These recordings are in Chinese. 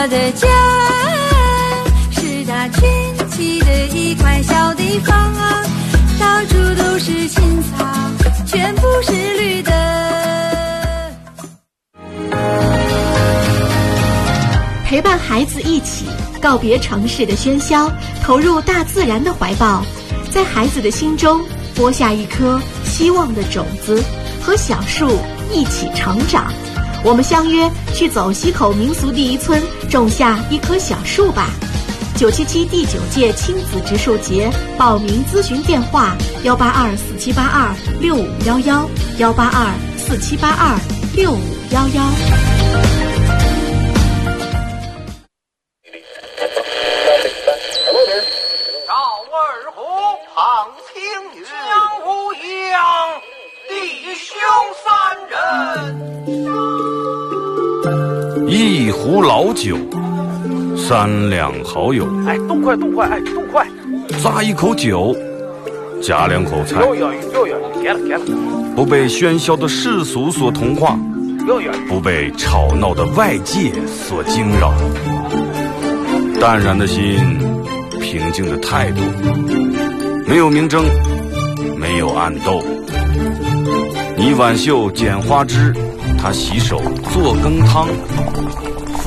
我的家是它圈起的一块小地方啊，到处都是青草，全部是绿的。陪伴孩子一起告别城市的喧嚣，投入大自然的怀抱，在孩子的心中播下一颗希望的种子，和小树一起成长。我们相约去走西口民俗第一村，种下一棵小树吧。九七七第九届亲子植树节报名咨询电话：幺八二四七八二六五幺幺，幺八二四七八二六五幺幺。酒，三两好友，哎，动快动快，哎，动快！咂一口酒，夹两口菜，又远又远，别了别了，不被喧嚣的世俗所同化。不被吵闹的外界所惊扰，淡然的心，平静的态度，没有明争，没有暗斗。你挽袖剪花枝，他洗手做羹汤，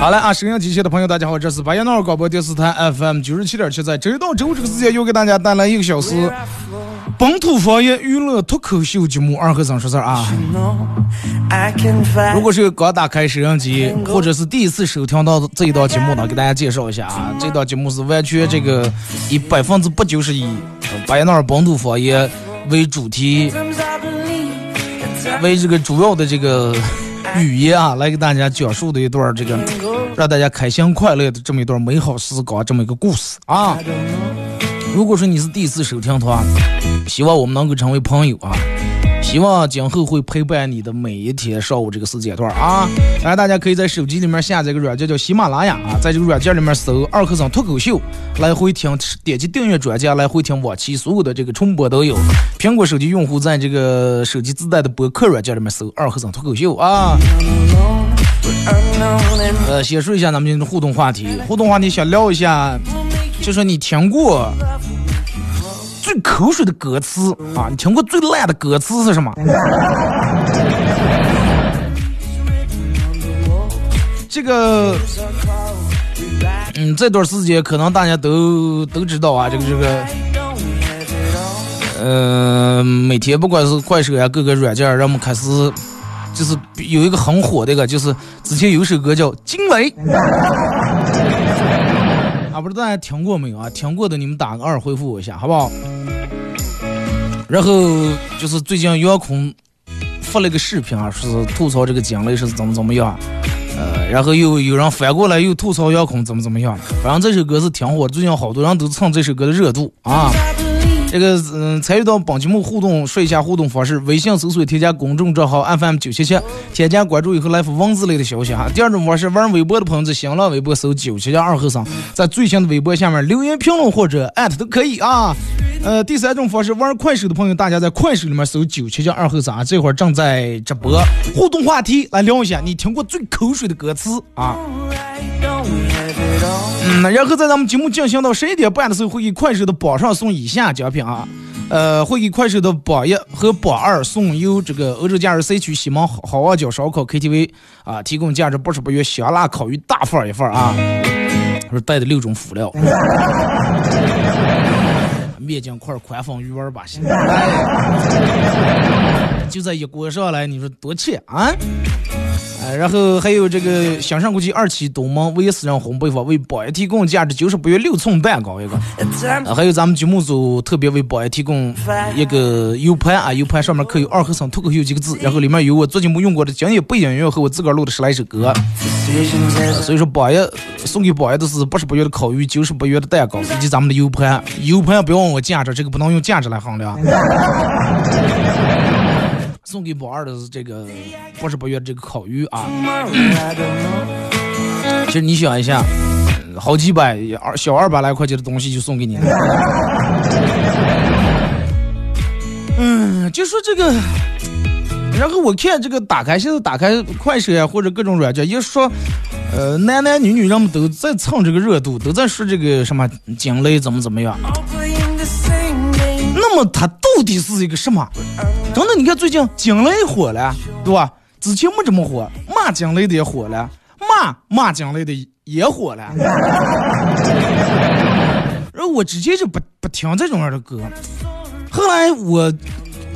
好嘞啊！收音机前的朋友，大家好，这是白彦淖尔广播电视台 FM 九十七点七，在周一到周五这个时间又给大家带来一个小时本土方言娱乐脱口秀节目《二和尚说事儿》啊。如果是刚打开收音机，或者是第一次收听到这一档节目呢，给大家介绍一下啊，这档节目是完全这个以百分之八九十以白彦淖尔本土方言为主题，为这个主要的这个语言啊，来给大家讲述的一段这个让大家开心快乐的这么一段美好时光，这么一个故事啊。如果说你是第一次收听的话，希望我们能够成为朋友啊。希望今后会陪伴你的每一天上午这个时间段啊！当然，大家可以在手机里面下载个软件叫喜马拉雅啊，在这个软件里面搜“二和尚脱口秀”，来回听，点击订阅专辑来回听往期所有的这个重播都有。苹果手机用户在这个手机自带的播客软件里面搜“二和尚脱口秀”啊。呃，先说一下咱们今天的互动话题，互动话题想聊一下，就说你听过最口水的歌词啊？你听过最烂的歌词是什么？这个，嗯，这段时间可能大家都都知道啊，这个这个，呃，每天不管是快手呀，各个软件，让我们开始，就是有一个很火的一个，就是之前有一首歌叫《惊雷》。啊，不知道大家听过没有啊？听过的你们打个二回复我一下，好不好？然后就是最近杨坤发了个视频啊，说是吐槽这个惊雷是怎么怎么样。呃，然后又有人反过来又吐槽杨坤怎么怎么样，反正这首歌是挺火，最近好多人都蹭这首歌的热度啊。这个嗯，参与到本节目互动，说一下互动方式：微信搜索添加公众账号 FM 九七七，添加关注以后来发文字类的消息哈。第二种方式，玩微博的朋友在新浪微博搜九七七二和尚，在最新的微博下面留言评论或者艾特都可以啊。呃，第三种方式，玩快手的朋友，大家在快手里面搜九七七二和尚，这会儿正在直播。互动话题来聊一下，你听过最口水的歌词啊？嗯，然后在咱们节目进行到十一点半的时候，会给快手的榜上送以下奖品啊，呃，会给快手的榜一和榜二送由这个欧洲假日 C 区西门好望角烧烤 KTV 啊提供价值八十八元香辣烤鱼大份一份啊，说带的六种辅料，面筋块、宽粉鱼丸吧，现在就在一锅上来，你说多切啊？哎，然后还有这个香山国际二期东门威私人烘焙坊为宝爷提供价值九十八元六寸蛋糕一个，啊，还有咱们节目组特别为宝爷提供一个 U 盘啊，U 盘上面刻有二和尚脱口秀几个字，然后里面有我最近没用过的经典背景音乐和我自个儿录的十来首歌，所以说宝爷送给宝爷的是八十八元的烤鱼，九十八元的蛋糕以及咱们的 U 盘，U 盘不要问我价值，这个不能用价值来衡量。送给宝二的是这个八十八元这个烤鱼啊，其实你想一下，好几百二小二百来块钱的东西就送给你了。嗯，就说这个，然后我看这个打开现在打开快手呀或者各种软件，一说，呃，男男女女人们都在蹭这个热度，都在说这个什么惊雷怎么怎么样。那么它到底是一个什么？真的，你看最近惊雷火了，对吧？之前没这么火，骂惊雷的也火了，骂骂惊雷的也火了。然后我直接就不不听这种样的歌，后来我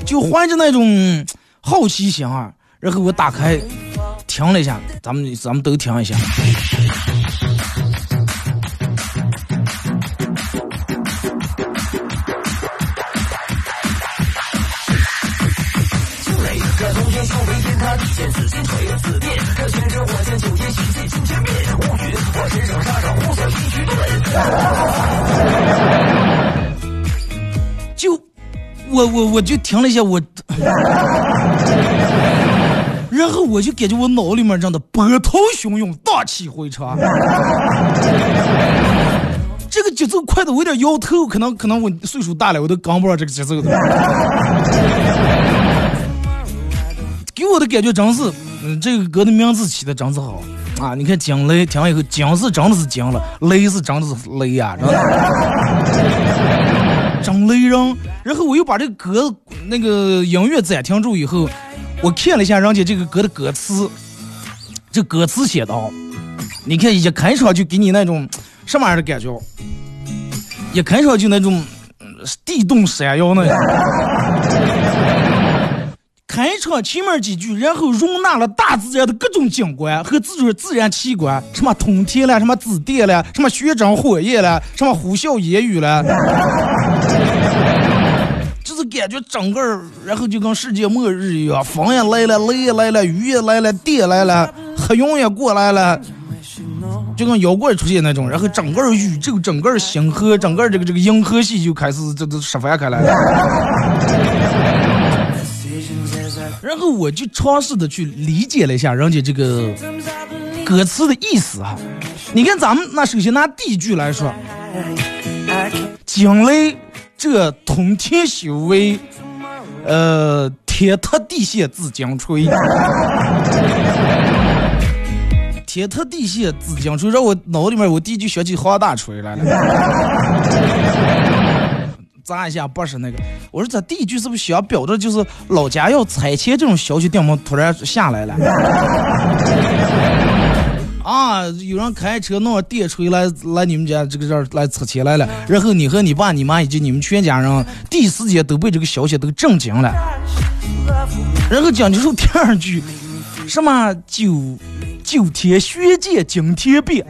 就怀着那种好奇心啊，然后我打开听了一下，咱们咱们都听一下。就我我我就停了一下我，然后我就感觉我脑里面真的波涛汹涌，荡气回肠。这个节奏快的我有点摇头，可能可能我岁数大了，我都跟不上这个节奏的。给我的感觉真是，嗯，这个歌的名字起的真是好啊！你看惊雷，听完以后，惊是真的是惊了，雷是真的是雷呀，真的，真雷人。然后我又把这个歌那个音乐暂停住以后，我看了一下人家这个歌的歌词，这歌词写的，你看一开场就给你那种什么样的感觉？一开场就那种地动山摇那样。开场前面几句，然后容纳了大自然的各种景观和自种自然奇观，什么通天了，什么紫电了，什么雪蒸火焰了，什么呼啸烟雨了，就是感觉整个，然后就跟世界末日一样，风也来了，雷也来了，雨也来了，电来了，黑云也过来了，就跟妖怪出现那种，然后整个宇宙、整个星河、整个这个这个银河系就开始这都释放开来了。然后我就尝试的去理解了一下人家这个歌词的意思哈。你看咱们那首先拿第一句来说，惊雷这通天修为，呃，天塌地陷自将吹。天塌地陷自将吹，让我脑里面我第一句想起黄大锤来了。砸一下不是那个，我说这第一句是不是想表达就是老家要拆迁这种消息，电么突然下来了？啊，有人开车弄电锤来来你们家这个这儿来拆迁来了，然后你和你爸、你妈以及你们全家人第一时间都被这个消息都震惊了。然后讲就说第二句，什么九九天玄剑惊天变。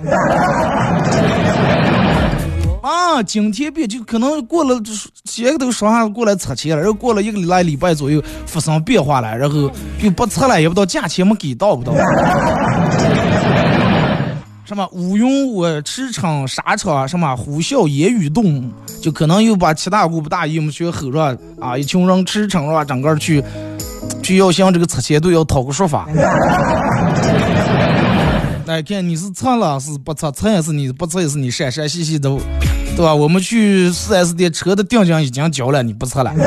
啊，今天变就可能过了，前个都说下过来拆迁了，然后过了一个礼来礼拜左右发生变化了，然后又不拆了，也不知道价钱没给到不到。什么乌云我驰骋沙场，什么呼啸烟雨动，就可能又把七大姑八大姨们全吼着啊，一群人驰骋了，整个去去要向这个拆迁队要讨个说法。那看你是拆了是不拆，拆也是你不拆也是你闪闪兮兮的，对吧？我们去 4S 店车的定金已经交了，你不测了。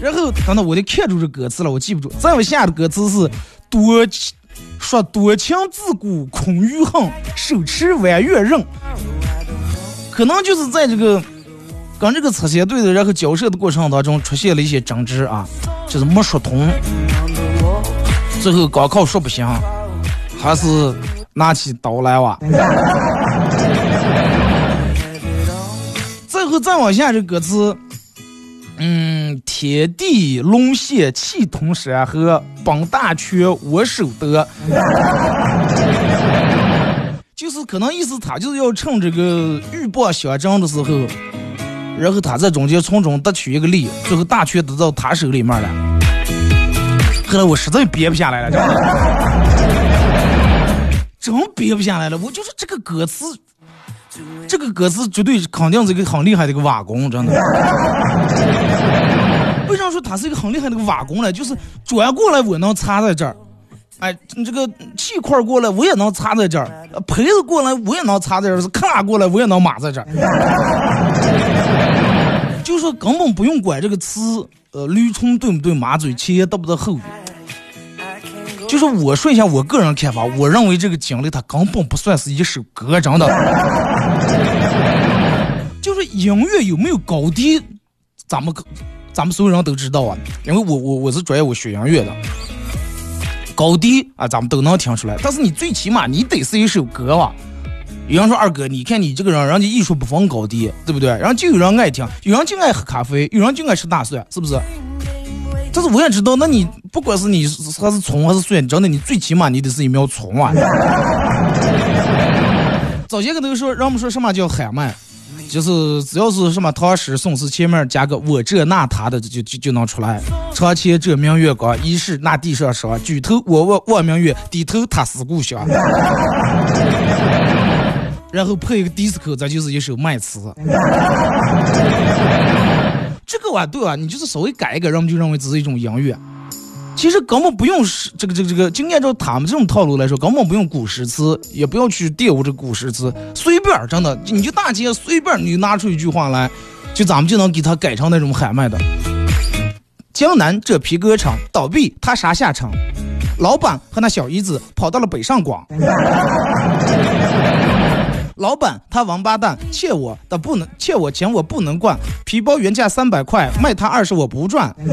然后等等，我就看住这歌词了，我记不住。再往下的歌词是多情说多情自古空余恨，手持弯月刃。可能就是在这个跟这个拆迁队的然后交涉的过程当中出现了一些争执啊，就是没说通。最后高考说不行，还是拿起刀来哇。最后再往下这歌词。嗯，天地龙陷气同山河，本大权我手得。就是可能意思他就是要趁这个鹬蚌相争的时候，然后他在中间从中得取一个利，最后大权得到他手里面了。后来我实在憋不下来了，真憋不下来了。我就是这个歌词，这个歌词绝对肯定是一个很厉害的一个瓦工，真的。为啥说他是一个很厉害的一个瓦工呢？就是转过来我能插在这儿，哎，你这个气块过来我也能插在这儿，胚子过来我也能插在这儿，是卡过来我也能码在这儿。就说根本不用管这个词，呃，驴唇对不对，马嘴，前言得不得后语。就是我说一下我个人看法，我认为这个经历它根本不算是一首歌，真的。就是音乐有没有高低，咱们咱们所有人都知道啊，因为我我我是专业我学音乐的，高低啊咱们都能听出来。但是你最起码你得是一首歌吧。有人说二哥，你看你这个人，人家艺术不分高低，对不对？然后就有人爱听，有人就爱喝咖啡，有人就爱吃大蒜，是不是？但是我也知道，那你不管是你还是葱还是蒜，真的你最起码你得是一苗葱啊。早些个都说，让我们说什么叫喊麦，就是只要是什么唐诗宋词前面加个我这那他的，就就就能出来。床前这明月光，疑是那地上霜。举头我望望明月，低头他思故乡。然后配一个迪斯科，这就是一首麦词。这个啊，对啊，你就是稍微改一改，人们就认为这是一种音乐。其实根本不用这个这个这个，就按照他们这种套路来说，根本不用古诗词，也不要去玷污这古诗词，随便真的，你就大街随便你就拿出一句话来，就咱们就能给他改成那种喊麦的。江南这皮革厂倒闭，他啥下场？老板和那小姨子跑到了北上广。老板他王八蛋，欠我的不能欠我钱，我不能惯。皮包原价三百块，卖他二十我不赚。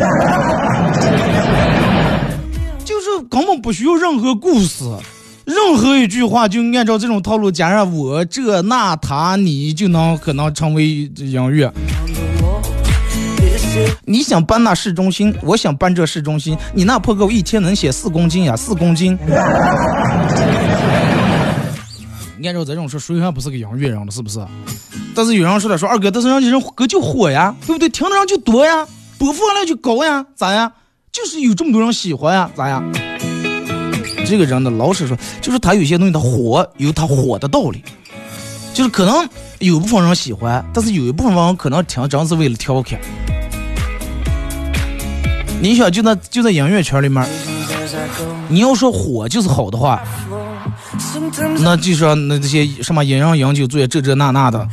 就是根本不需要任何故事，任何一句话就按照这种套路加上我这那他你就能可能成为音乐。你想搬那市中心，我想搬这市中心，你那破狗一天能写四公斤呀，四公斤。按照这种说，谁还不是个音乐人了，是不是？但是有人说了，说二哥，但是人家人歌就火呀，对不对？听的人就多呀，播放量就高呀，咋呀？就是有这么多人喜欢呀，咋呀？这个人呢，老实说，就是他有些东西他火有他火的道理，就是可能有部分人喜欢，但是有一部分人可能听真是为了调侃。你想，就在就在音乐圈里面，你要说火就是好的话。那就说那这些什么阴阳饮酒醉这这那那的，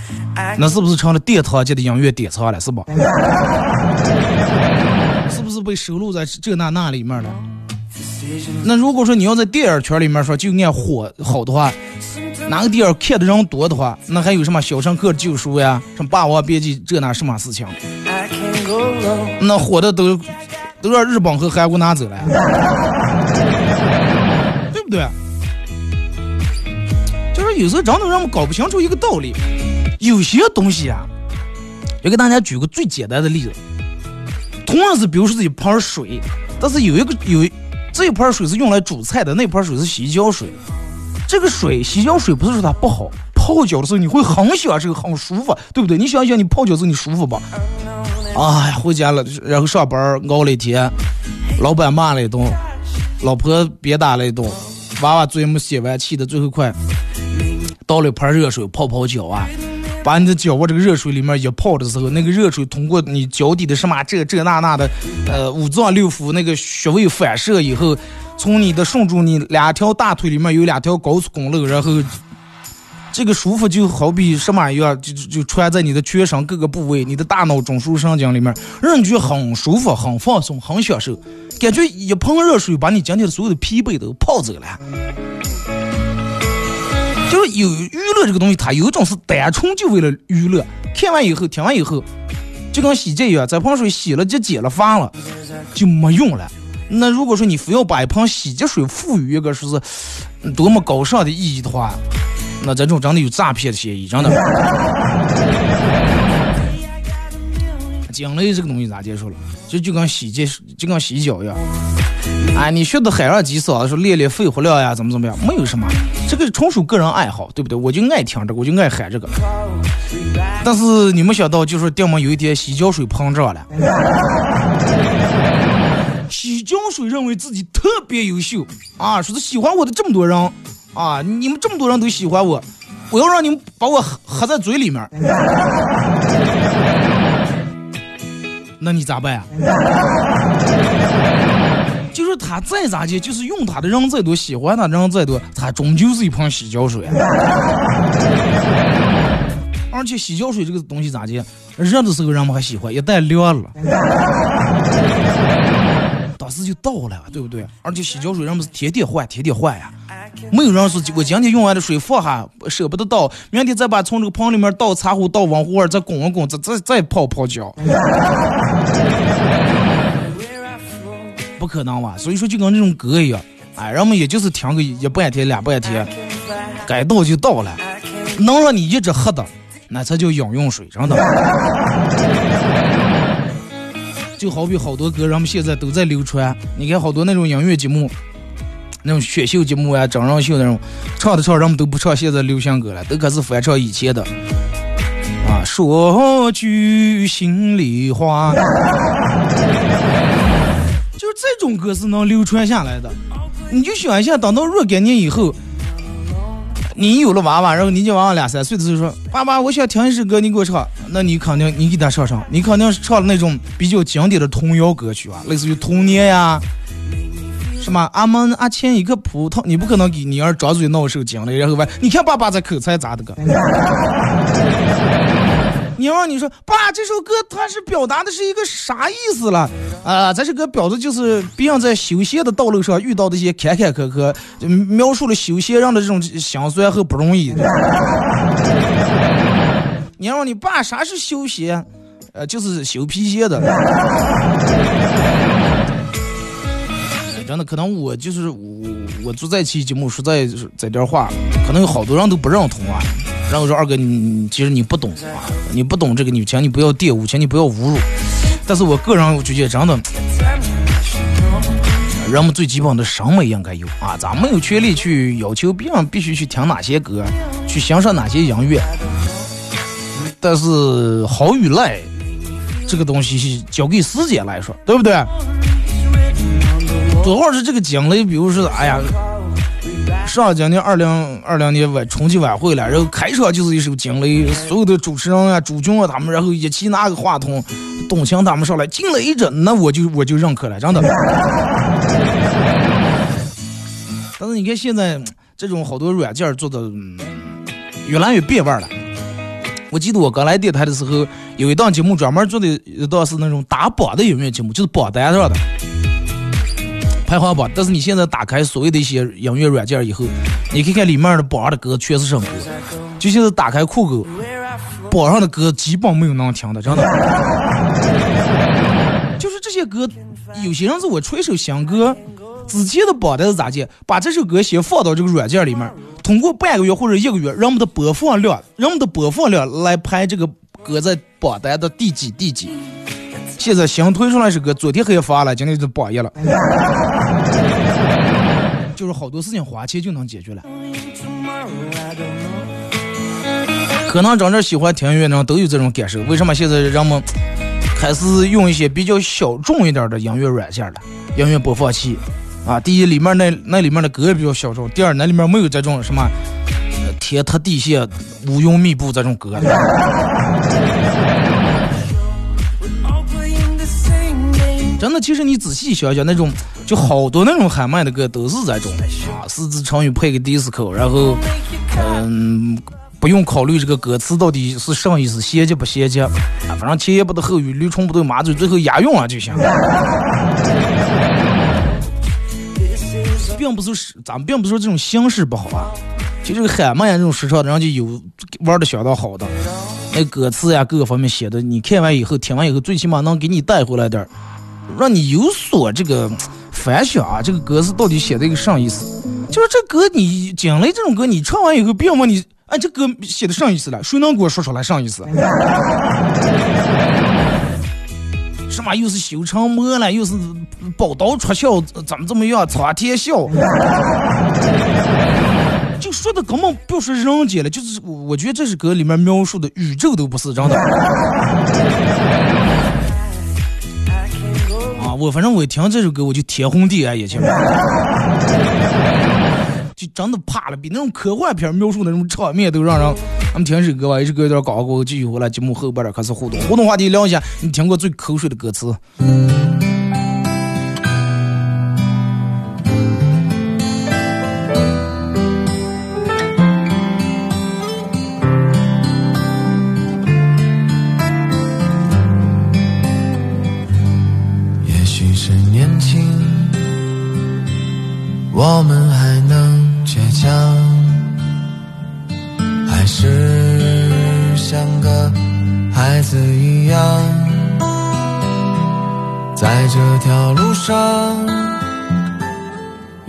那是不是成了殿堂级的音乐典藏了？是吧？是不是被收录在这那那里面了？那如果说你要在电影圈里面说就按火好的话，哪个电影看的人多的话，那还有什么《肖申克救赎》呀，什么《霸王别姬》这那什么事情？那火的都都让日本和韩国拿走了，对不对？有时候真的让我们搞不清楚一个道理，有些东西啊，要给大家举个最简单的例子。同样是比如说这一盆水，但是有一个有这一盆水是用来煮菜的，那盆水是洗脚水。这个水洗脚水不是说它不好，泡脚的时候你会很喜欢这个很舒服，对不对？你想想，你泡脚的时候你舒服吧？哎，回家了，然后上班熬了一天，老板骂了一顿，老婆别打了一顿。娃娃作业没写完，气的最后快倒了一盆热水泡泡脚啊，把你的脚往这个热水里面一泡的时候，那个热水通过你脚底的什么这这那那的，呃五脏六腑那个穴位反射以后，从你的顺住你两条大腿里面有两条高速公路，然后。这个舒服就好比什么一样，就就就穿在你的全身各个部位，你的大脑中枢神经里面，让你觉得很舒服、很放松、很享受，感觉一盆热水把你今天所有的疲惫都泡走了。就是有娱乐这个东西，它有一种是单纯就为了娱乐，看完以后、听完以后，就跟洗洁一样，在盆水洗了就解了乏了，就没用了。那如果说你非要把一盆洗洁水赋予一个说是多么高尚的意义的话，那这种真的有诈骗的嫌疑，真的。惊雷这个东西咋接受了？就就跟洗洁就跟洗脚一样。哎，你学的海尔几嫂说练练肺活量呀，怎么怎么样？没有什么，这个纯属个人爱好，对不对？我就爱听这个，我就爱喊这个。但是你没想到，就是电门有一天洗脚水膨胀了。洗脚水认为自己特别优秀啊，说是喜欢我的这么多人。啊！你们这么多人都喜欢我，我要让你们把我喝喝在嘴里面，那你咋办呀？就是他再咋地，就是用他的人再多，喜欢他的人再多，他终究是一盆洗脚水。而且洗脚水这个东西咋地？热的时候人们还喜欢，一旦凉了，当时就倒了，对不对？而且洗脚水人们是天天换，天天换呀。没有人说，我今天用完的水放下，舍不得倒，明天再把从这个盆里面倒茶壶，倒温壶，再滚一滚，再再再泡泡脚，不可能吧？所以说就跟那种歌一样，哎，人们也就是听个一半天、两半天，该到就到了，能让你一直喝的，那才叫饮用水，真的。就好比好多歌，人们现在都在流传，你看好多那种音乐节目。那种选秀节目啊，真人秀那种，唱的唱，人们都不唱现在流行歌了，都开始翻唱以前的。啊，说句心里话，这种歌是能流传下来的。你就想一下，等到若干年以后，你有了娃娃，然后你家娃娃两三岁的时候说：“爸爸，我想听一首歌，你给我唱。”那你肯定你给他唱唱，你肯定是唱那种比较经典的童谣歌曲啊，类似于《童年》呀。什么阿门阿欠一个葡萄，你不可能给你儿张嘴闹受惊了，然后问你看爸爸这口才咋的个？你让你说爸，这首歌它是表达的是一个啥意思了？啊，这首歌表的就是别人在修仙的道路上遇到的一些坎坎坷坷，描述了修仙人的这种辛酸和不容易。你让你爸啥是修仙？呃，就是修皮鞋的。真的可能我就是我，我做这期节目实在在点话，可能有好多人都不认同啊。然后说二哥，你其实你不懂啊，你不懂这个，你请你不要玷污，请你不要侮辱。但是我个人我觉得真的，人们最基本的审美应该有啊，咱没有权利去要求别人必须去听哪些歌，去欣赏哪些音乐。但是好与赖，这个东西是交给时间来说，对不对？多少是这个经历？比如说，哎呀，上今年二零二零年晚春节晚会了，然后开场就是一首惊雷，所有的主持人啊、朱军啊他们，然后一起拿个话筒，董卿他们上来，惊雷着，那我就我就认可了，真的。但是你看现在这种好多软件做的越来越变味了。我记得我刚来电台的时候，有一档节目专门做的一档是那种打榜的音乐节目，就是榜单上的。排行榜，但是你现在打开所谓的一些音乐软件以后，你看看里面的榜上的歌全是什么歌？就像是打开酷狗，榜上的歌基本没有能听的，真的。就是这些歌，有些人是我吹首新歌，之前的榜单是咋介？把这首歌先放到这个软件里面，通过半个月或者一个月，人们的播放量，人们的播放量来排这个歌在榜单的第几第几。现在新推出来一首歌，昨天还发了，今天就榜一了。就是好多事情花钱就能解决了。可能真正喜欢听音乐的人都有这种感受。为什么现在人们开始用一些比较小众一点的音乐软件了？音乐播放器，啊，第一里面那那里面的歌也比较小众，第二那里面没有这种什么天塌地陷、乌云密布这种歌。真的，其实你仔细想想，那种就好多那种喊麦的歌都是这种啊，四字成语配个 disco，然后嗯，不用考虑这个歌词到底是什么意思，衔接不衔接，反正前言不得后语，驴唇不对马嘴，最后押韵啊就行。并不是是咱们并不是说这种形式不好啊，就这个喊麦呀这种实唱，人就有玩的相当好的，那歌词呀各个方面写的，你看完以后听完以后，最起码能给你带回来点儿，让你有所这个反响啊，这个歌词到底写的一个啥意思？就是这歌你讲了这种歌，你唱完以后，别问你，哎，这歌写的啥意思了？谁能给我说出来啥意思？什么又是修成魔了，又是宝刀出鞘，怎么怎么样，苍天笑，就说的根本不说人间了，就是我觉得这首歌里面描述的宇宙都不是真的。我反正我一听这首歌我就天昏地暗也前，就真的怕了，比那种科幻片描述那种场面都让人。咱们听首歌吧，一首歌有点高过，继续回来节目后半儿开始互动，互动话题聊一下，你听过最口水的歌词？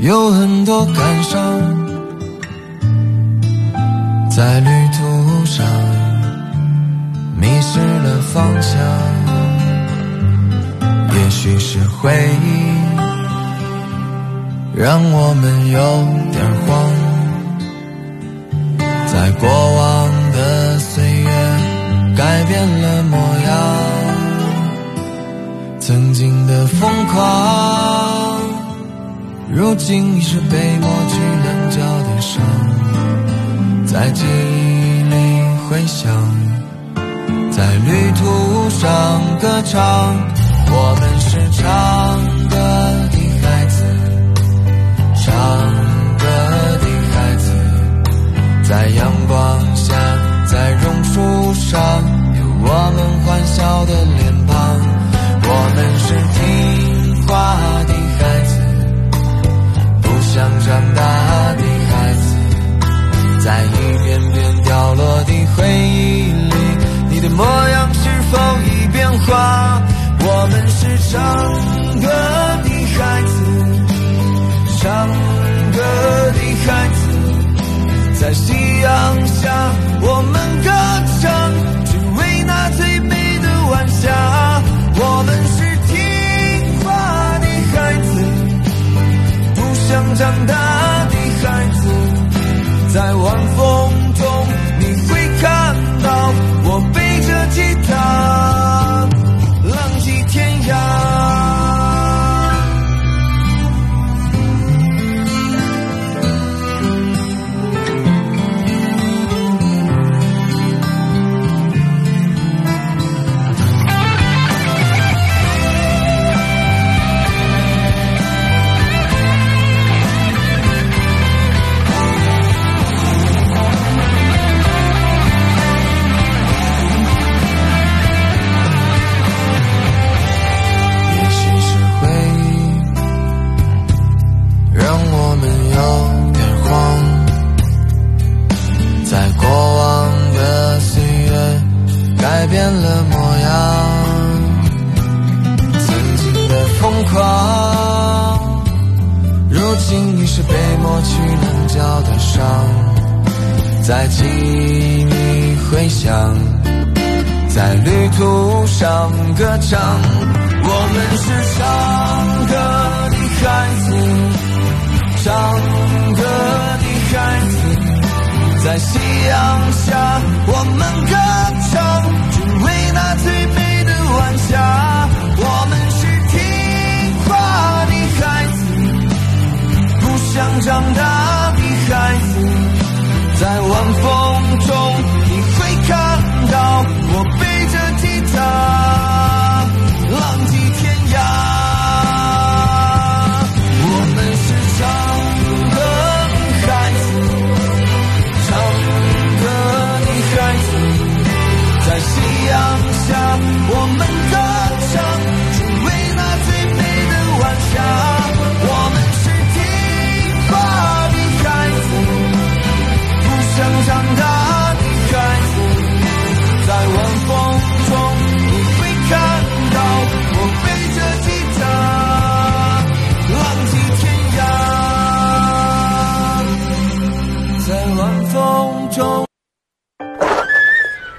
有很多感伤，在旅途上迷失了方向。也许是回忆让我们有点慌，在过往的岁月改变了模样，曾经的疯狂，如今已是被抹去棱角的伤，在记忆里回响，在旅途上歌唱。我们是唱歌的孩子，唱歌的孩子，在阳唱歌的孩子，唱歌的孩子，在夕阳下我们歌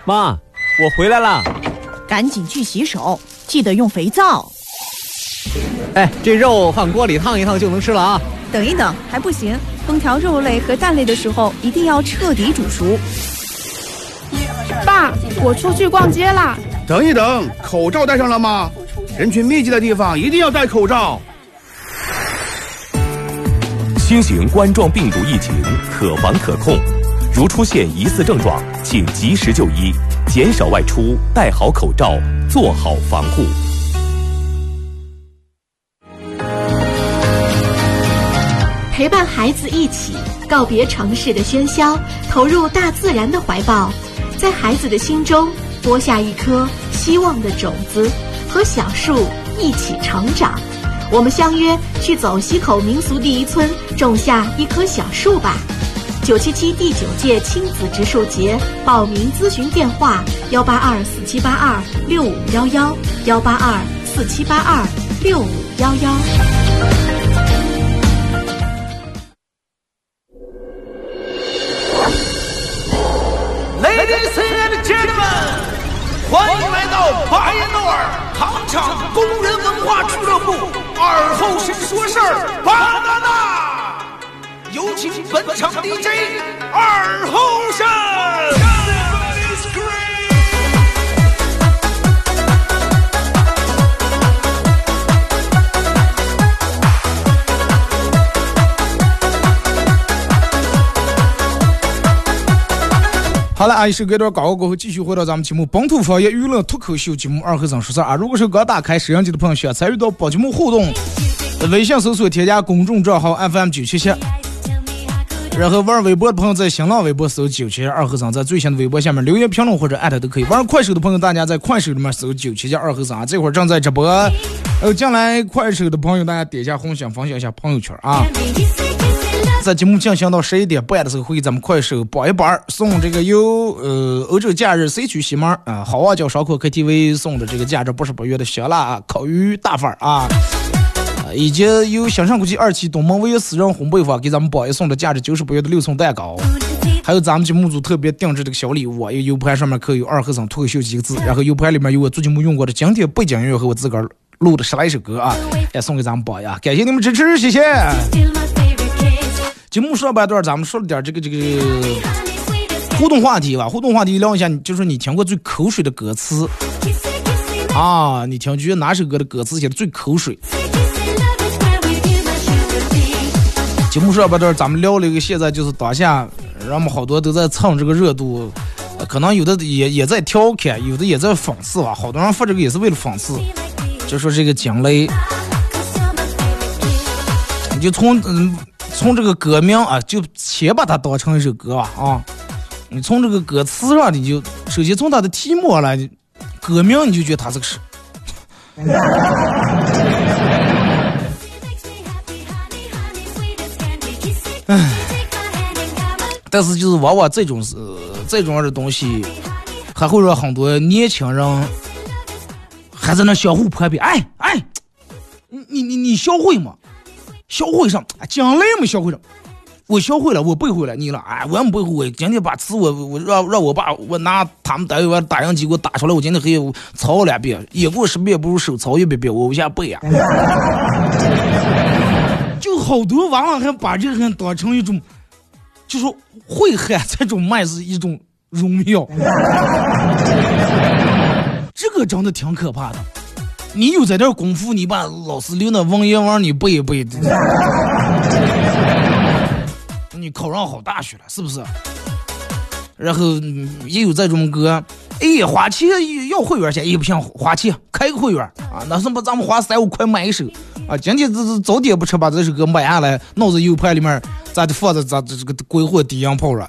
妈，我回来了。赶紧去洗手，记得用肥皂。哎，这肉放锅里烫一烫就能吃了啊！等一等，还不行，烹调肉类和蛋类的时候一定要彻底煮熟。爸，我出去逛街啦。等一等，口罩戴上了吗？人群密集的地方一定要戴口罩。新型冠状病毒疫情可防可控，如出现疑似症状，请及时就医，减少外出，戴好口罩，做好防护。陪伴孩子一起告别城市的喧嚣，投入大自然的怀抱，在孩子的心中播下一颗希望的种子，和小树一起成长。我们相约去走西口民俗第一村，种下一棵小树吧。九七七第九届亲子植树节报名咨询电话：幺八二四七八二六五幺幺，幺八二四七八二六五幺幺。Ladies and gentlemen，欢迎来到巴彦淖尔糖厂工人文化俱乐部二后生说事儿巴娜娜，有请本场 DJ 二后生。好了，阿姨是隔段广告过后，继续回到咱们节目本土方言娱乐脱口秀节目二和尚说事儿啊。如果是刚打开摄像机的朋友，需要参与到本节目互动，微信搜索添加公众账号 FM 九七七，然后玩微博的朋友在新浪微博搜九七二和尚，在最新的微博下面留言评论或者艾特都可以。玩快手的朋友，大家在快手里面搜九七二和尚啊，这会儿正在直播。呃，进来快手的朋友，大家点一下红心，分享一下朋友圈啊。在节目进行到十一点半的时候，会给咱们快手榜一榜送这个由呃欧洲假日 C 区西门啊好望角烧烤 KTV 送的这个价值八十八元的香辣烤鱼大份啊，以及由香山国际二期东门唯一私人烘焙坊给咱们榜一送的价值九十八元的六寸蛋糕，还有咱们节目组特别定制这个小礼物，一个 U 盘上面刻有“二和尚脱口秀”几个字，然后 U 盘里面有我做节目用过的经典背景音乐和我自个儿录的十来首歌啊，也送给咱们榜呀，感谢你们支持，谢谢。节目上半段咱们说了点这个这个互动话题吧，互动话题聊一下，就是你听过最口水的歌词啊，你听觉得哪首歌的歌词写的最口水？节目上半段咱们聊了一个现在就是当下，人们好多都在蹭这个热度，可能有的也也在调侃，有的也在讽刺吧，好多人发这个也是为了讽刺，就说这个惊雷，你就从嗯。从这个歌名啊，就先把它当成一首歌吧啊！你从这个歌词上，你就首先从它的题目来，歌名你就觉得它是个是唉，但是就是往往这种是这种样的东西，还会让很多年轻人还在那相互攀比。哎哎，你你你你学会吗？学会上，将来没学会上，我学会了，我背会了，你了，哎，我也不会。今天把词我我让让我爸我拿他们单位打印机给我打出来，我今天可以抄两遍，眼过十遍不如手抄一遍遍，我往下背呀。就好多娃娃还把这个当成一种，就说会喊这种麦是一种荣耀，这个真的挺可怕的。你有这点功夫，你把老师留那文言文你背一背，你考上好大学了，是不是？然后也有这种歌，哎，花钱要会员钱，也不行，花钱开个会员啊，那什么咱们花三五块买一首啊，今天这这早点不吃，把这首歌买下来，弄在 U 盘里面，咱就放在咱这这个鬼火低音炮上，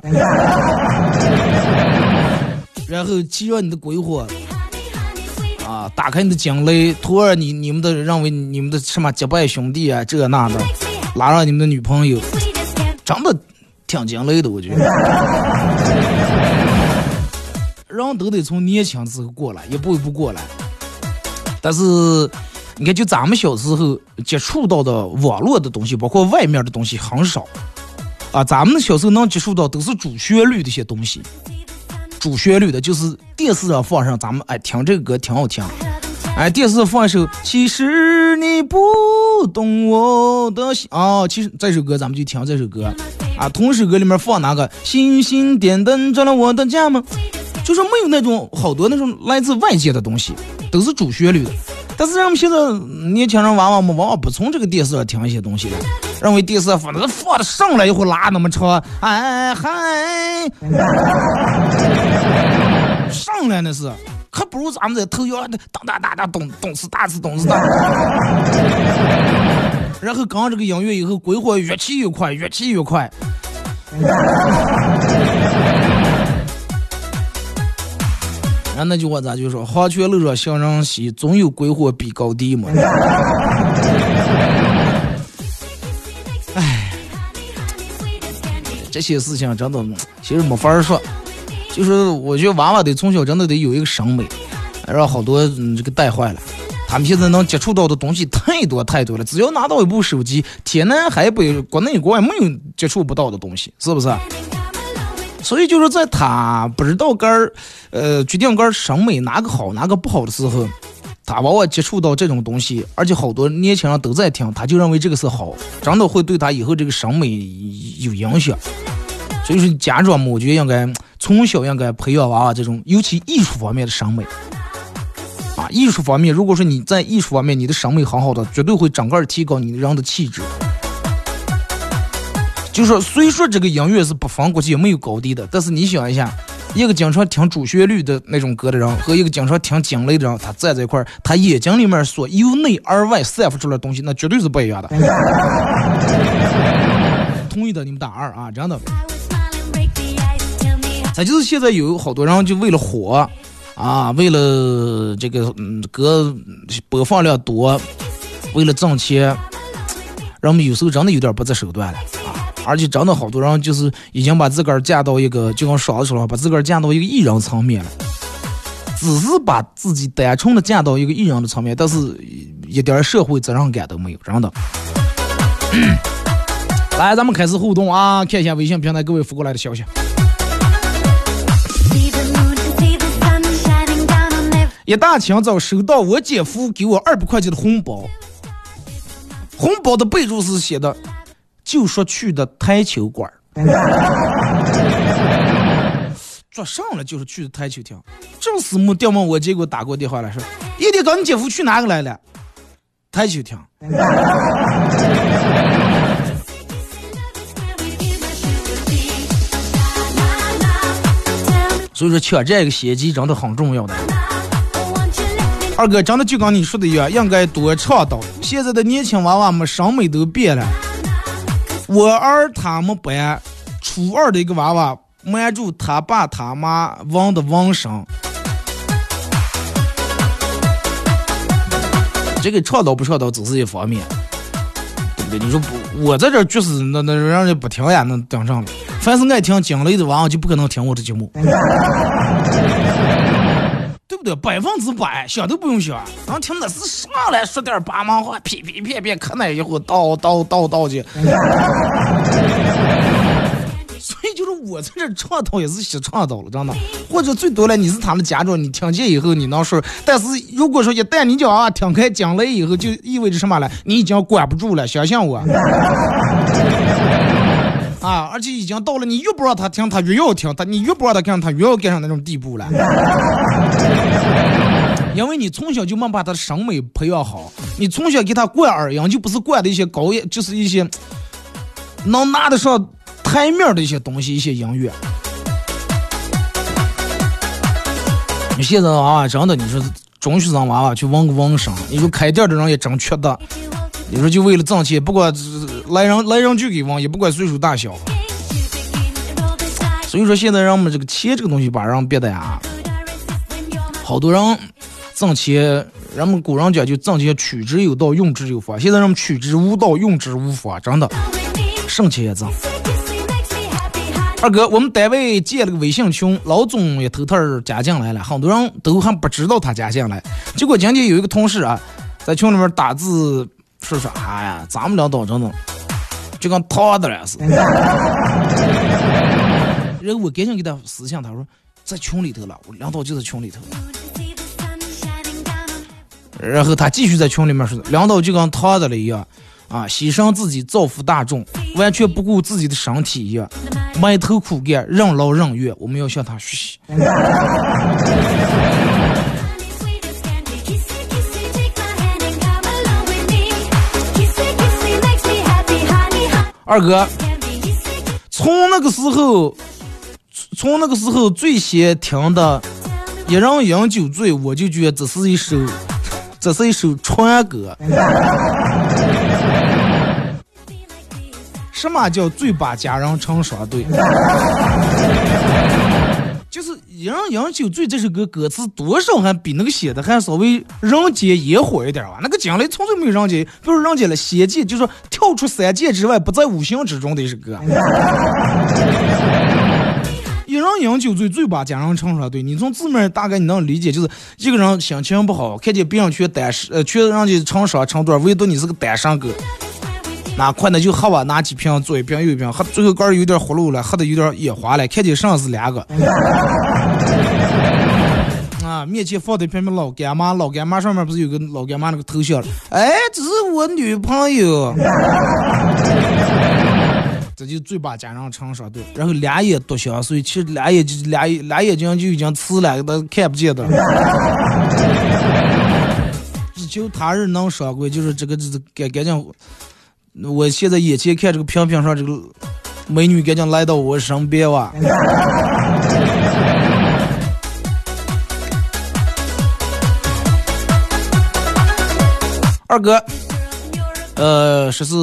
然后骑上你的鬼火。啊！打开你的惊雷，托儿你你们的认为你们的什么结拜兄弟啊，这那的，拉上你们的女朋友，真的挺惊雷的，我觉得。人都得从年轻时候过来，一步一步过来。但是你看，就咱们小时候接触到的网络的东西，包括外面的东西很少啊。咱们小时候能接触到都是主旋律的一些东西。主旋律的，就是电视上放上，咱们哎听这个歌挺好听。哎，电视放一首《其实你不懂我的心》啊，其实这首歌咱们就听这首歌啊。同一首歌里面放哪个？星星点灯照亮我的家吗？就是没有那种好多那种来自外界的东西，都是主旋律的。但是人们现在年轻人娃娃们往往不从这个电视上听一些东西了，认为电视放的放的上来以后拉那么长，哎嗨，上来那是，还不如咱们这头摇的当当当当咚咚是大是咚是大，然后刚这个音乐以后，鬼火越骑越快，越骑越快。那句话咋就说？黄泉路上行人稀，总有鬼火比高低嘛。哎，这些事情真的其实没法说。就是我觉得娃娃得从小真的得有一个审美，让好多这个带坏了。他们现在能接触到的东西太多太多了，只要拿到一部手机，天南海北、国内国外没有接触不到的东西，是不是？所以就是在他不知道该儿，呃，决定该儿审美哪个好哪个不好的时候，他往往接触到这种东西，而且好多年轻人都在听，他就认为这个是好，真的会对他以后这个审美有影响。所以说，家长们我觉得应该从小应该培养娃娃这种，尤其艺术方面的审美。啊，艺术方面，如果说你在艺术方面你的审美很好的，绝对会整个提高你人的气质。就说，虽说这个音乐是不分国界、没有高低的，但是你想一下，一个经常听主旋律的那种歌的人，和一个经常听惊雷的人，他站在一块儿，他眼睛里面所由内而外散发出来的东西，那绝对是不一样的。同意的，你们打二啊，真的。咱就是现在有好多人就为了火，啊，为了这个嗯歌播放量多，为了挣钱，人们有时候真的有点不择手段了啊。而且真的好多人就是已经把自个儿架到一个，就跟说说了，把自个儿架到一个艺人层面了，只是把自己单纯的架到一个艺人的层面，但是一点社会责任感都没有，真的。来，咱们开始互动啊，看一下微信平台各位发过来的消息。一大清早收到我姐夫给我二百块钱的红包，红包的备注是写的。就说去的台球馆做 上了就是去的台球厅。正是木调问我结果打过电话来说，一天刚你姐夫去哪个来了？台球厅。所以说抢这个先机真的很重要的。二哥真的就跟你说的一样，应该多倡导。现在的年轻娃娃们审美都变了。我儿他们班初二的一个娃娃瞒住他爸他妈纹的纹身，这个倡导不倡导只是一方面，对不对？你说不，我在这就是那那让人不听呀，那顶上了。凡是爱听惊雷的娃娃就不可能听我的节目，对不对？百分之百想都不用想，能听的是上来说点八毛话，噼噼啪啪，可那一会叨叨叨叨去。所以就是我在这倡导也是写倡导了，真的。或者最多了，你是他们家长，你听见以后你能说。但是如果说一旦你叫啊听开讲了以后，就意味着什么了？你已经管不住了，相信我。啊，而且已经到了你越不让他听，他越要听；他你越不让他听，他越要干上那种地步了。因为你从小就没把他的审美培养好，你从小给他灌耳音，就不是灌的一些高音，就是一些能拿得上台面的一些东西，一些音乐。你现在娃娃真的，你说中学生娃娃去纹个纹身，你说开店的人也真缺德。你说就为了挣钱，不管来人来人就给忘，也不管岁数大小。所以说现在让我们这个钱这个东西把人别的呀，好多人挣钱，人们古人讲就挣钱取之有道，用之有法。现在人们取之无道，用之无法，真的剩钱也挣。二哥，我们单位建了个微信群，老总也偷偷加进来了，很多人都还不知道他加进来。结果今天有一个同事啊，在群里面打字说说，哎呀，咱们领导真的就跟他的了似的。然后我赶紧给他私信，他说在群里头了，我领导就在群里头。然后他继续在群里面说，领导就跟他的了一样，啊，牺牲自己造福大众，完全不顾自己的身体一样，埋头苦干，任劳任怨。我们要向他学习。二哥，从那个时候，从那个时候最先听的《一人饮酒醉》，我就觉得这是一首，这是一首传歌。什么叫醉把佳人成双对？就是《一人饮酒醉》这首歌歌词多少还比那个写的还稍微人间烟火一点吧？那个将来从来没有人间，不是人间了仙界，就是说跳出三界之外，不在五行之中的一首歌。一人饮酒醉，醉把佳人成双对。你从字面大概你能理解，就是一个人心情不好，看见别人全单身，呃，全人家成双成对，唯独你是个单身狗。那快那就喝吧，拿几瓶左一瓶右一瓶，喝最后盖有点葫芦了，喝的有点眼花了，看见上是两个。啊，面前放的一瓶老干妈，老干妈上面不是有个老干妈那个头像？哎，这是我女朋友。这就嘴巴加上成双对，然后俩眼独相随，其实俩眼就俩俩眼睛就已经刺了，都看不见的。只求他日能双归，就是这个，这是赶赶紧。我现在眼前看这个屏屏上这个美女，赶紧来到我身边哇！二哥，呃，说是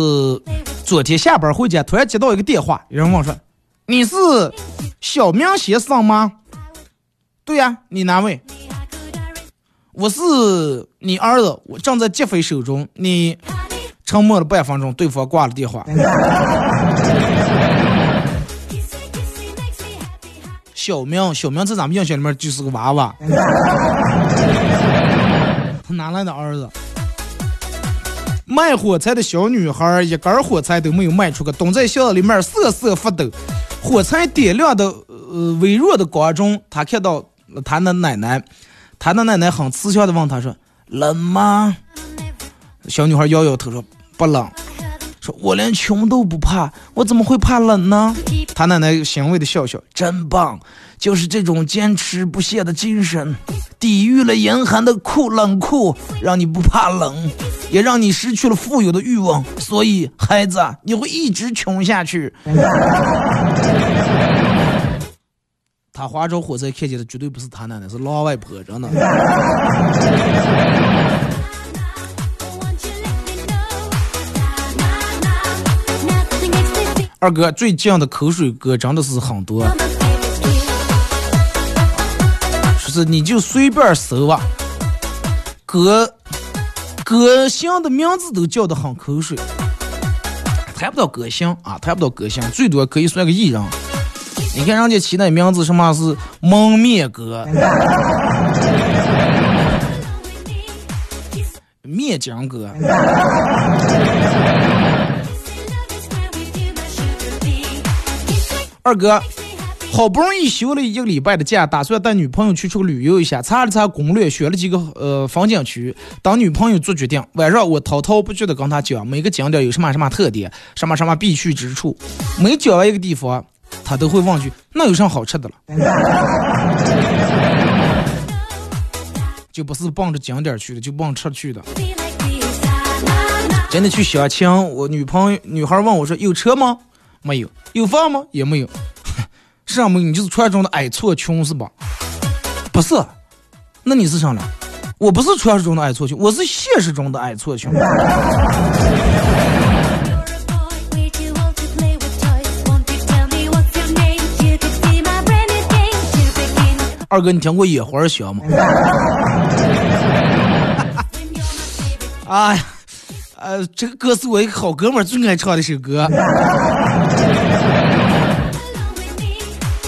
昨天下班回家，突然接到一个电话，有人问说：“你是小明先生吗？”“对呀，你哪位？”“我是你儿子，我正在劫匪手中。”你。沉默了半分钟，对方挂了电话。小明，小明在咱们印象里面就是个娃娃。他哪来的儿子？卖火柴的小女孩一根火柴都没有卖出个，蹲在巷子里面瑟瑟发抖。火柴点亮的呃微弱的光中，他看到他的奶奶，他的奶奶很慈祥的问他说：“冷吗？”小女孩摇摇头说。不冷，说我连穷都不怕，我怎么会怕冷呢？他奶奶欣慰的笑笑，真棒，就是这种坚持不懈的精神，抵御了严寒的酷冷酷，让你不怕冷，也让你失去了富有的欲望。所以孩子，你会一直穷下去。他划着火车看见的绝对不是他奶奶，是老外婆，真的。二哥最近的口水歌真的是很多，说是你就随便搜吧，歌歌星的名字都叫的很口水，谈不到歌星啊，谈不到歌星，最多可以算个艺人。你看人家起那名字，什么是蒙面哥、面浆哥。二哥，好不容易休了一个礼拜的假，打算带女朋友去出旅游一下，查了查攻略，选了几个呃风景区，等女朋友做决定。晚上我滔滔不绝的跟她讲每个景点有什么什么特点，什么什么必去之处。每讲完一个地方，她都会问句：“那有啥好吃的了？”就不是奔着景点去的，就奔吃去的。真的去相亲，我女朋友女孩问我说：“有车吗？没有。有房吗？也没有。是啥没有？你就是传说中的矮矬穷是吧？不是，那你是啥呢？我不是传说中的矮矬穷，我是现实中的矮矬穷。二哥，你听过野花香吗？哎呀，呃，这个歌是我一个好哥们儿最爱唱的一首歌。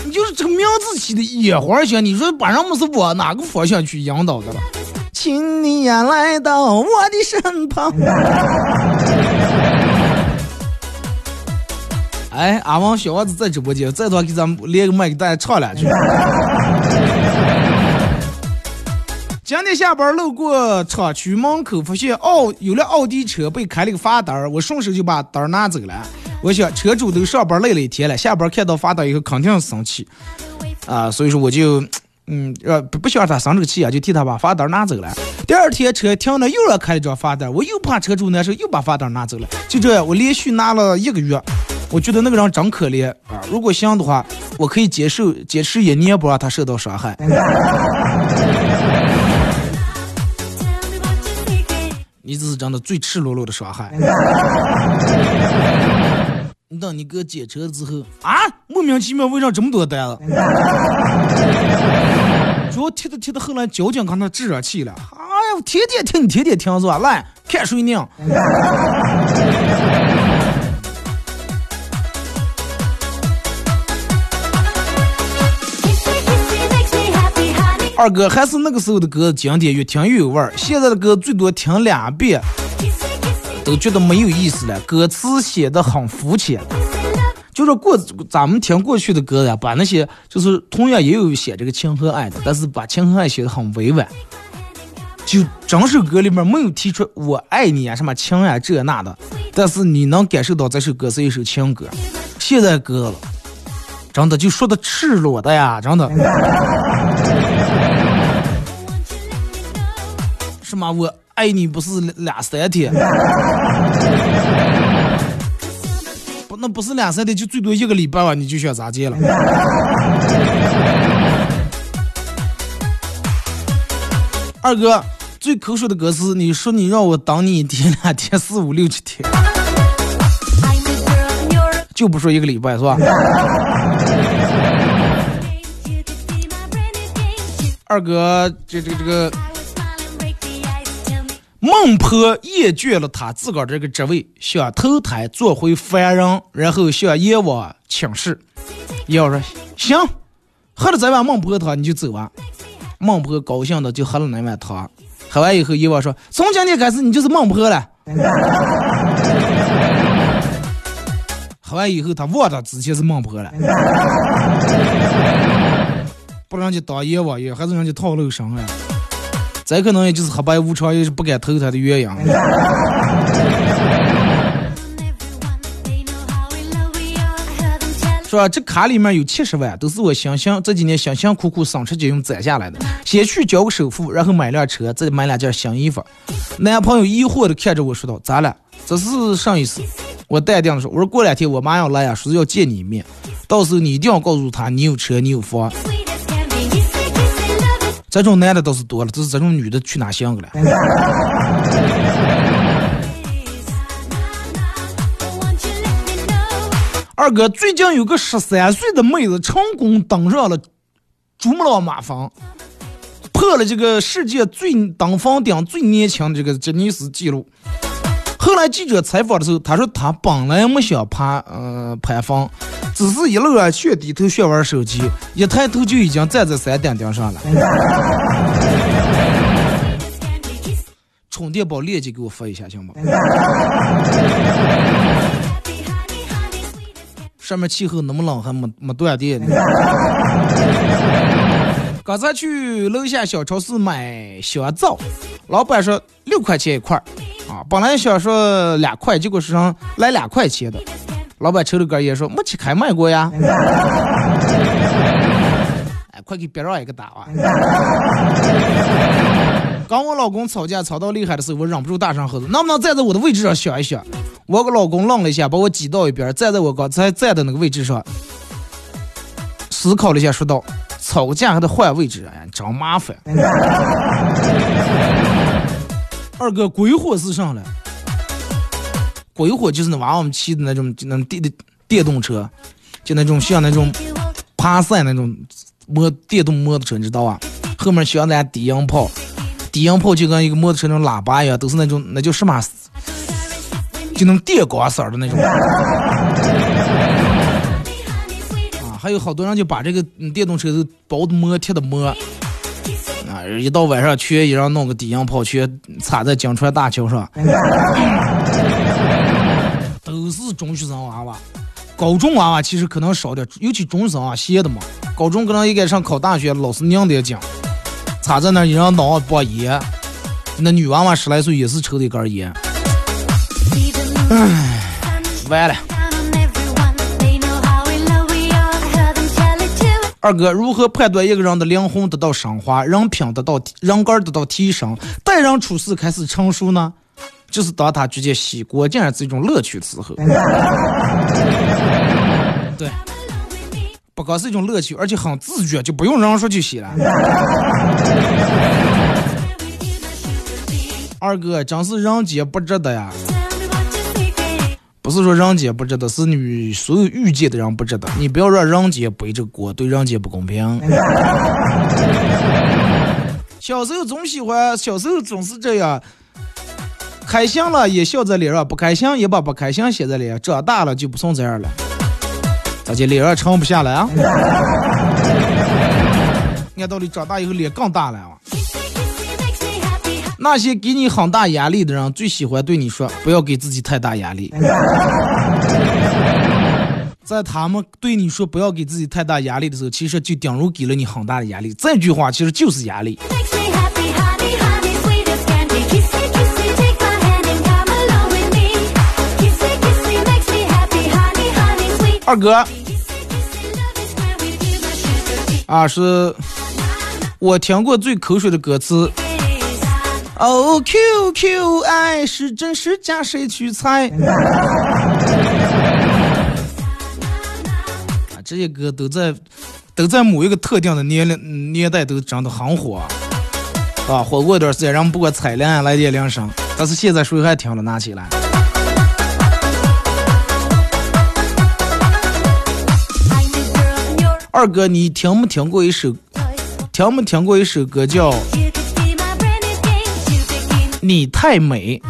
你就是这个名字起的野花香，你说把人们是往哪个方向去引导的了？请你呀来到我的身旁。哎，阿王小王子在直播间，再多给咱们连个麦给大家唱两句。今天下班路过厂区门口，发现奥有辆奥迪车被开了个罚单儿，我顺手就把单儿拿走了。我想车主都上班累了一天了，下班看到罚单以后肯定生气 啊，所以说我就嗯呃不不想让他生这个气啊，就替他把罚单拿走了。第二天车停了又让开了张罚单，我又怕车主难受，又把罚单拿走了。就这样，我连续拿了一个月，我觉得那个人真可怜啊。如果行的话，我可以接受坚持一年不让他受到伤害。你这是真的最赤裸裸的伤害。你 等你哥检车之后啊，莫名其妙为啥这么多单子？主要贴着贴着，后来交警看他治热气了。哎呀，天天听你，天天听是吧？来看谁拧。二哥还是那个时候的歌经典，越听越有味儿。现在的歌最多听两遍，都觉得没有意思了。歌词写的很肤浅，就是过咱们听过去的歌呀，把那些就是同样也有写这个情和爱的，但是把情和爱写的很委婉。就整首歌里面没有提出我爱你啊什么情啊这那的，但是你能感受到这首歌是一首情歌。现在歌了，真的就说的赤裸的呀，真的。什么？我爱你不是两三天，不，那不是两三天，就最多一个礼拜吧？你就想咋接了？二哥最口水的歌是：你说你让我等你一天两天四五六七天，就不说一个礼拜是吧？二哥，这这个这个。孟婆厌倦了他自个儿这个职位，想投胎做回凡人，然后向阎王请示。阎王说：“行，喝了这碗孟婆汤你就走吧。”孟婆高兴的就喝了那碗汤。喝完以后，阎王说：“从今天开始你就是孟婆了。”喝完以后，他忘了之前是孟婆了，不让人家当阎王爷，还是让人家套路上了。再可能也就是黑白无常，也是不敢投他的鸳鸯。是吧？这卡里面有七十万，都是我辛辛这几年辛辛苦苦省吃俭用攒下来的。先去交个首付，然后买辆车，再买两件新衣服。男朋友疑惑的看着我说道：“咋了？这是啥意思？”我淡定的说：“我说过两天我妈要来呀，说是要见你一面，到时候你一定要告诉她你有车，你有房。”这种男的倒是多了，只是这种女的去哪行个了？二哥，最近有个十三岁的妹子成功登上了珠穆朗玛峰，破了这个世界最登峰顶最年轻的这个吉尼斯纪录。后来记者采访的时候，他说他本来没想爬，呃，攀峰。只是一路上去低头学玩手机，一抬头就已经站在山顶顶上了。充电宝链接给我发一下行吗？上面气候那么冷，还没没断电呢。刚才去楼下小超市买香皂，老板说六块钱一块儿，啊，本来想说两块，结果是上来两块钱的。老板抽了根烟说没去开卖过呀。哎，快给别让一个打啊！刚我老公吵架吵到厉害的时候，我忍不住大声吼道：“能不能站在我的位置上想一想？”我个老公愣了一下，把我挤到一边，站在我刚才站的那个位置上，思考了一下，说道：“吵架还得换位置，哎，真麻烦。” 二哥，鬼火是上了。鬼火就是那娃娃们骑的那种，就那电的电动车，就那种像那种爬山那种摩电动摩托车，你知道吧？后面镶的低音炮，低音炮就跟一个摩托车那种喇叭一样，都是那种那叫什么？就那种电光色的那种。啊，还有好多人就把这个电动车都包的膜贴的膜。啊，一到晚上全一人弄个低音炮，全插在江川大桥上。是中学生娃娃，高中娃娃其实可能少点，尤其中学生啊，闲的嘛。高中可能应该上考大学，老师娘得讲，插在那一人脑上包烟。那女娃娃十来岁也是抽的一根烟。唉，完了。二哥，如何判断一个人的灵魂得到升华，人品得到人格得到提升，待人处事开始成熟呢？就是当他直接洗锅竟然是一种乐趣的时候，对，不光是一种乐趣，而且很自觉，就不用人说就洗了。二哥，真是人间不值得呀！不是说人间不值得，是你所有遇见的人不值得。你不要让人间背这个锅，对人间不公平。小时候总喜欢，小时候总是这样。开心了也笑在脸上，不开心也把不开心写在脸上。长大了就不送这样了，咋就脸上撑不下来啊？按道理长大以后脸更大了啊。那些给你很大压力的人，最喜欢对你说：“不要给自己太大压力。”在他们对你说“不要给自己太大压力”的时候，其实就等于给了你很大的压力。这句话其实就是压力。二哥，啊，是我听过最口水的歌词。哦，Q Q，爱是真是假，谁去猜？啊，这些歌都在都在某一个特定的年龄年代都真的很火，啊，火过一段时间，人不管彩铃啊来电铃声，但是现在谁还听了拿起来？二哥，你听没听过一首？听没听过一首歌叫《你太美》？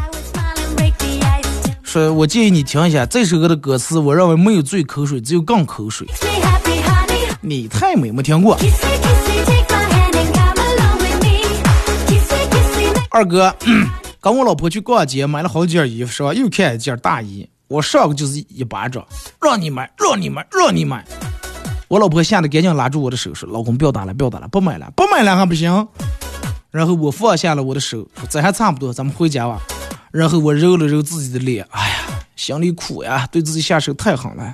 说，我建议你听一下这首歌的歌词。我认为没有最口水，只有更口水。你太美，没听过？二哥，跟我老婆去逛街，买了好几件衣服，是吧？又看一件大衣，我上个就是一巴掌，让你买，让你买，让你买。我老婆吓得赶紧拉住我的手说：“老公，不要打了，不要打了，不买了，不买了还不行。”然后我放下了我的手，说：“这还差不多，咱们回家吧。”然后我揉了揉自己的脸，哎呀，心里苦呀，对自己下手太狠了。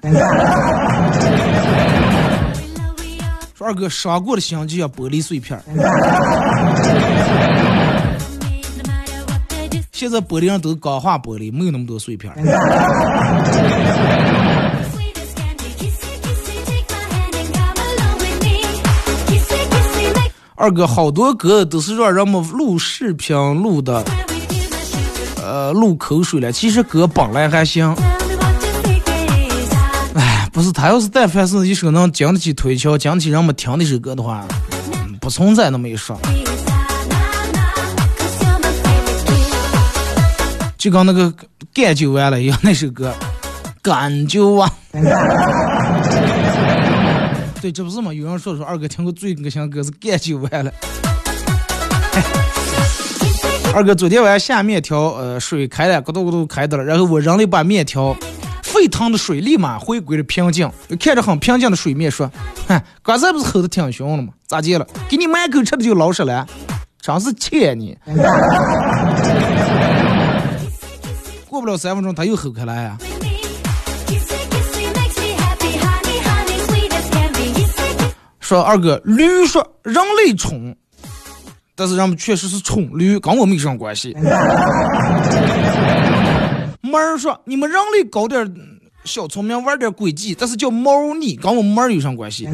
说二哥，伤过的心就像玻璃碎片现在玻璃上都钢化玻璃，没有那么多碎片二哥，好多歌都是让人们录视频录的，呃，录口水了。其实歌本来还行。哎，不是，他要是但凡是一首能经得起推敲、经得起人们听的首歌的话，不存在那么一说。就跟那个干就完了一样，那首歌，干就完。对，这不是吗？有人说说二哥听过最恶心的歌是干就完了。二哥昨天晚上下面条，呃，水开了，咕嘟咕嘟开的了，然后我扔了一把面条，沸腾的水立马回归了平静，看着很平静的水面说：“哼，刚才不是吼的挺凶了吗？咋接了？给你满口吃的就老实了，真是欠你。”过不了三分钟，他又吼开了呀。说二哥，驴说人类蠢，但是人们确实是蠢驴，跟我没什么关系。猫儿说你们人类搞点小聪明，玩点诡计，但是叫猫腻，跟我们猫有什么关系？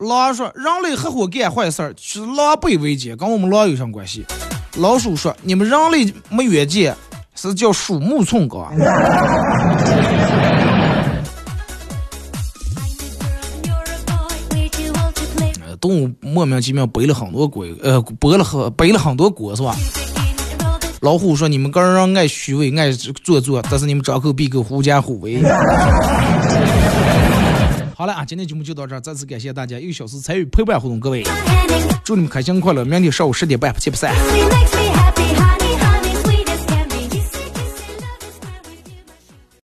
狼说人类合伙干坏事儿，是狼狈为奸，跟我们狼有什么关系？老鼠说你们人类没远见，是叫鼠目寸光。动物莫名其妙背了很多锅，呃，背了很背了很多锅是吧？老虎说：“你们个人爱虚伪，爱做作，但是你们张口闭口狐假虎威。”好了啊，今天节目就到这儿，再次感谢大家一个小时参与陪伴活动，各位，祝你们开心快乐，明天上午十点半不见不散。